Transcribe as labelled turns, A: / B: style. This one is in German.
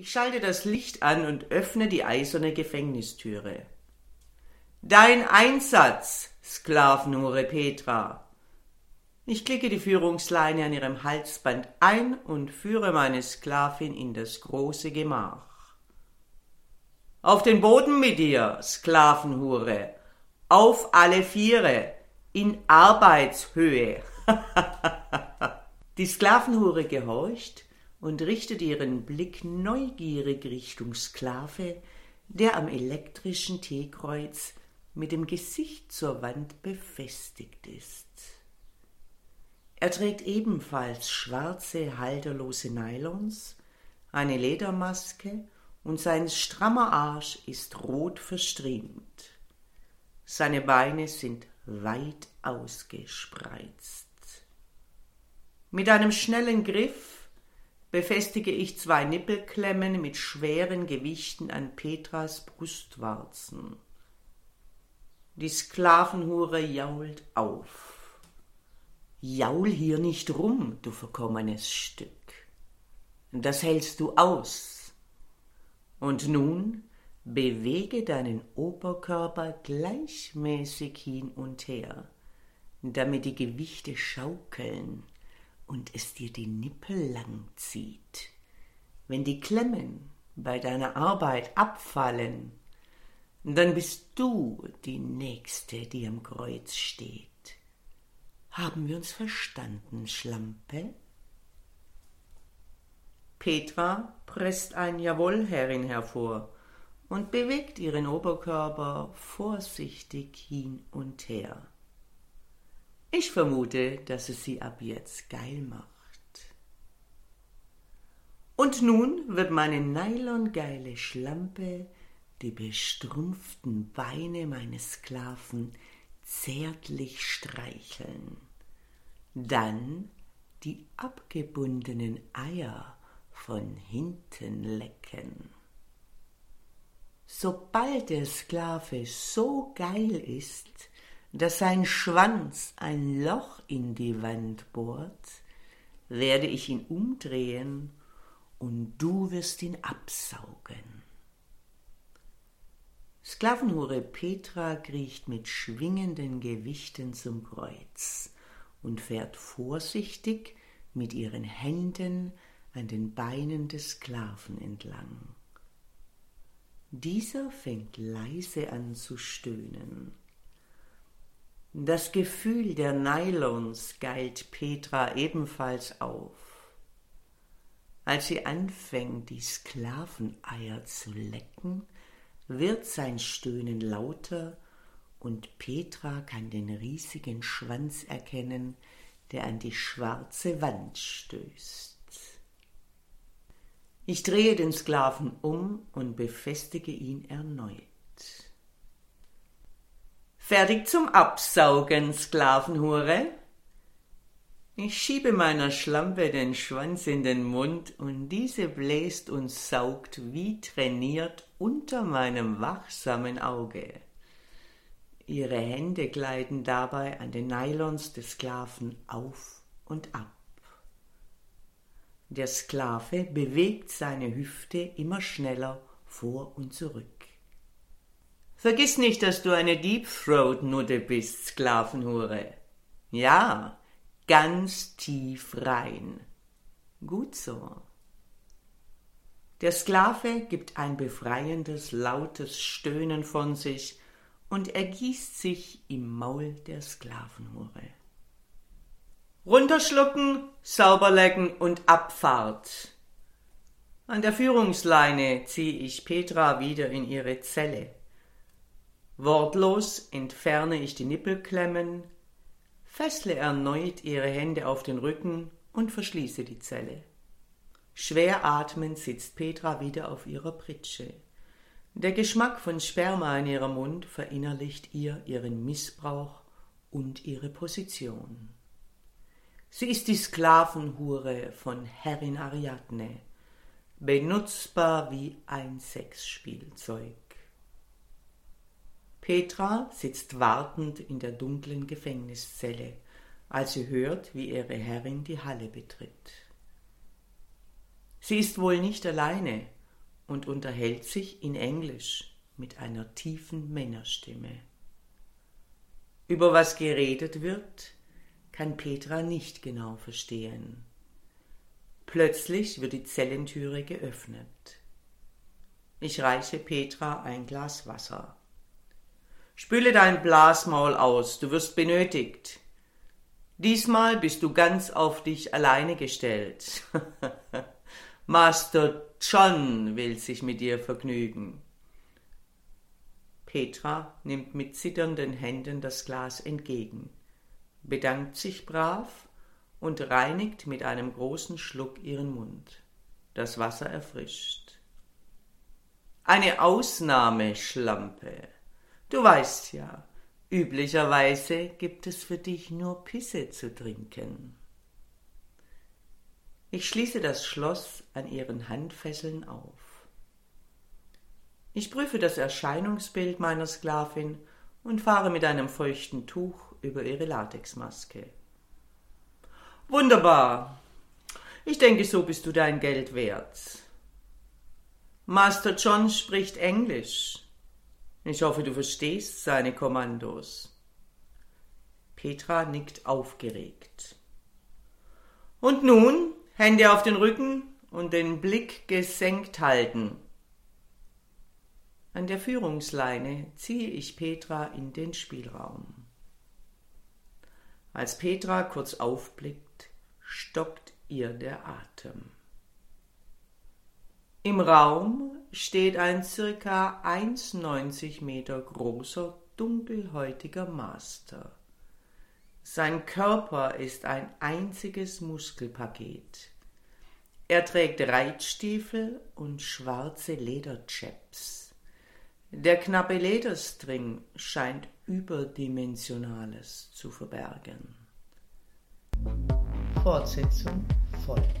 A: Ich schalte das Licht an und öffne die eiserne Gefängnistüre. Dein Einsatz, Sklavenhure Petra. Ich klicke die Führungsleine an ihrem Halsband ein und führe meine Sklavin in das große Gemach. Auf den Boden mit dir, Sklavenhure. Auf alle Viere. In Arbeitshöhe. die Sklavenhure gehorcht und richtet ihren Blick neugierig Richtung Sklave, der am elektrischen T-Kreuz mit dem Gesicht zur Wand befestigt ist. Er trägt ebenfalls schwarze, halterlose Nylons, eine Ledermaske und sein strammer Arsch ist rot verstriemt. Seine Beine sind weit ausgespreizt. Mit einem schnellen Griff befestige ich zwei Nippelklemmen mit schweren Gewichten an Petras Brustwarzen. Die Sklavenhure jault auf. Jaul hier nicht rum, du verkommenes Stück. Das hältst du aus. Und nun bewege deinen Oberkörper gleichmäßig hin und her, damit die Gewichte schaukeln und es dir die Nippel lang zieht. Wenn die Klemmen bei deiner Arbeit abfallen, dann bist du die Nächste, die am Kreuz steht. Haben wir uns verstanden, Schlampe? Petra presst ein Jawohl, Herrin, hervor und bewegt ihren Oberkörper vorsichtig hin und her. Ich vermute, dass es sie ab jetzt geil macht. Und nun wird meine nylongeile Schlampe die bestrumpften Beine meines Sklaven zärtlich streicheln, dann die abgebundenen Eier von hinten lecken. Sobald der Sklave so geil ist, dass sein Schwanz ein Loch in die Wand bohrt, werde ich ihn umdrehen und du wirst ihn absaugen. Sklavenhure Petra kriecht mit schwingenden Gewichten zum Kreuz und fährt vorsichtig mit ihren Händen an den Beinen des Sklaven entlang. Dieser fängt leise an zu stöhnen. Das Gefühl der Nylons geilt Petra ebenfalls auf. Als sie anfängt, die Sklaveneier zu lecken, wird sein Stöhnen lauter und Petra kann den riesigen Schwanz erkennen, der an die schwarze Wand stößt. Ich drehe den Sklaven um und befestige ihn erneut. Fertig zum Absaugen, Sklavenhure? Ich schiebe meiner Schlampe den Schwanz in den Mund und diese bläst und saugt wie trainiert unter meinem wachsamen Auge. Ihre Hände gleiten dabei an den Nylons des Sklaven auf und ab. Der Sklave bewegt seine Hüfte immer schneller vor und zurück. Vergiss nicht, dass du eine Deep Throat Nutte bist, Sklavenhure. Ja, ganz tief rein. Gut so. Der Sklave gibt ein befreiendes, lautes Stöhnen von sich und ergießt sich im Maul der Sklavenhure. Runterschlucken, sauberlecken und Abfahrt. An der Führungsleine ziehe ich Petra wieder in ihre Zelle. Wortlos entferne ich die Nippelklemmen, fessle erneut ihre Hände auf den Rücken und verschließe die Zelle. Schwer atmend sitzt Petra wieder auf ihrer Pritsche. Der Geschmack von Sperma in ihrem Mund verinnerlicht ihr ihren Missbrauch und ihre Position. Sie ist die Sklavenhure von Herrin Ariadne, benutzbar wie ein Sexspielzeug. Petra sitzt wartend in der dunklen Gefängniszelle, als sie hört, wie ihre Herrin die Halle betritt. Sie ist wohl nicht alleine, und unterhält sich in Englisch mit einer tiefen Männerstimme. Über was geredet wird, kann Petra nicht genau verstehen. Plötzlich wird die Zellentüre geöffnet. Ich reiche Petra ein Glas Wasser. Spüle dein Blasmaul aus, du wirst benötigt. Diesmal bist du ganz auf dich alleine gestellt. Master John will sich mit dir vergnügen. Petra nimmt mit zitternden Händen das Glas entgegen, bedankt sich brav und reinigt mit einem großen Schluck ihren Mund. Das Wasser erfrischt. Eine Ausnahme, Schlampe. Du weißt ja, üblicherweise gibt es für dich nur Pisse zu trinken. Ich schließe das Schloss an ihren Handfesseln auf. Ich prüfe das Erscheinungsbild meiner Sklavin und fahre mit einem feuchten Tuch über ihre Latexmaske. Wunderbar. Ich denke, so bist du dein Geld wert. Master John spricht Englisch. Ich hoffe, du verstehst seine Kommandos. Petra nickt aufgeregt. Und nun Hände auf den Rücken und den Blick gesenkt halten. An der Führungsleine ziehe ich Petra in den Spielraum. Als Petra kurz aufblickt, stockt ihr der Atem. Im Raum steht ein circa 1,90 Meter großer, dunkelhäutiger Master. Sein Körper ist ein einziges Muskelpaket. Er trägt Reitstiefel und schwarze Lederchaps. Der knappe Lederstring scheint Überdimensionales zu verbergen. Fortsetzung folgt.